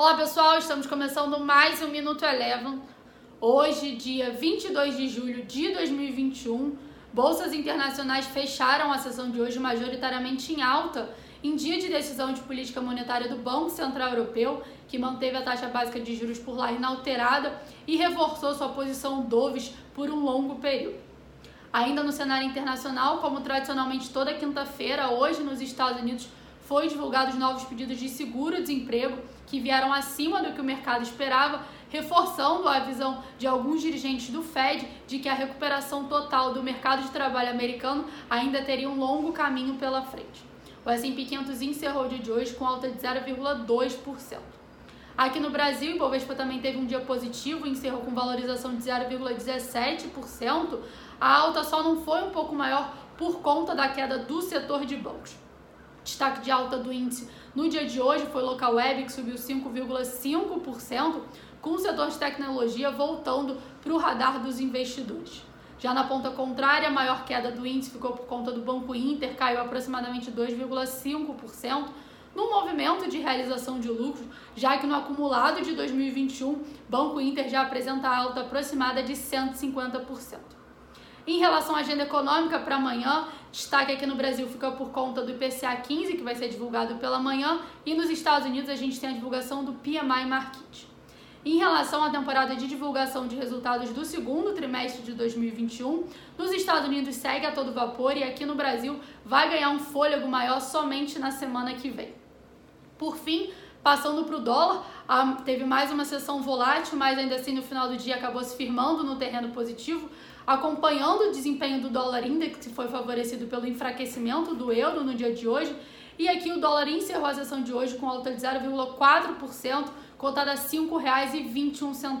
Olá pessoal, estamos começando mais um Minuto Eleven. Hoje, dia 22 de julho de 2021, bolsas internacionais fecharam a sessão de hoje majoritariamente em alta, em dia de decisão de política monetária do Banco Central Europeu, que manteve a taxa básica de juros por lá inalterada e reforçou sua posição doves por um longo período. Ainda no cenário internacional, como tradicionalmente toda quinta-feira, hoje nos Estados Unidos foi divulgados novos pedidos de seguro-desemprego que vieram acima do que o mercado esperava, reforçando a visão de alguns dirigentes do Fed de que a recuperação total do mercado de trabalho americano ainda teria um longo caminho pela frente. O S&P 500 encerrou o dia de hoje com alta de 0,2%. Aqui no Brasil, o Ibovespa também teve um dia positivo, encerrou com valorização de 0,17%. A alta só não foi um pouco maior por conta da queda do setor de bancos. Destaque de alta do índice no dia de hoje foi local web, que subiu 5,5%, com o setor de tecnologia voltando para o radar dos investidores. Já na ponta contrária, a maior queda do índice ficou por conta do Banco Inter, caiu aproximadamente 2,5%, no movimento de realização de lucros, já que no acumulado de 2021, Banco Inter já apresenta alta aproximada de 150%. Em relação à agenda econômica para amanhã, destaque aqui no Brasil fica por conta do IPCA 15, que vai ser divulgado pela manhã, e nos Estados Unidos a gente tem a divulgação do PMI Market. Em relação à temporada de divulgação de resultados do segundo trimestre de 2021, nos Estados Unidos segue a todo vapor e aqui no Brasil vai ganhar um fôlego maior somente na semana que vem. Por fim, passando para o dólar, teve mais uma sessão volátil, mas ainda assim no final do dia acabou se firmando no terreno positivo, acompanhando o desempenho do dólar index, que foi favorecido pelo enfraquecimento do euro no dia de hoje. E aqui o dólar encerrou a sessão de hoje com alta de 0,4%, cotada a R$ 5,21.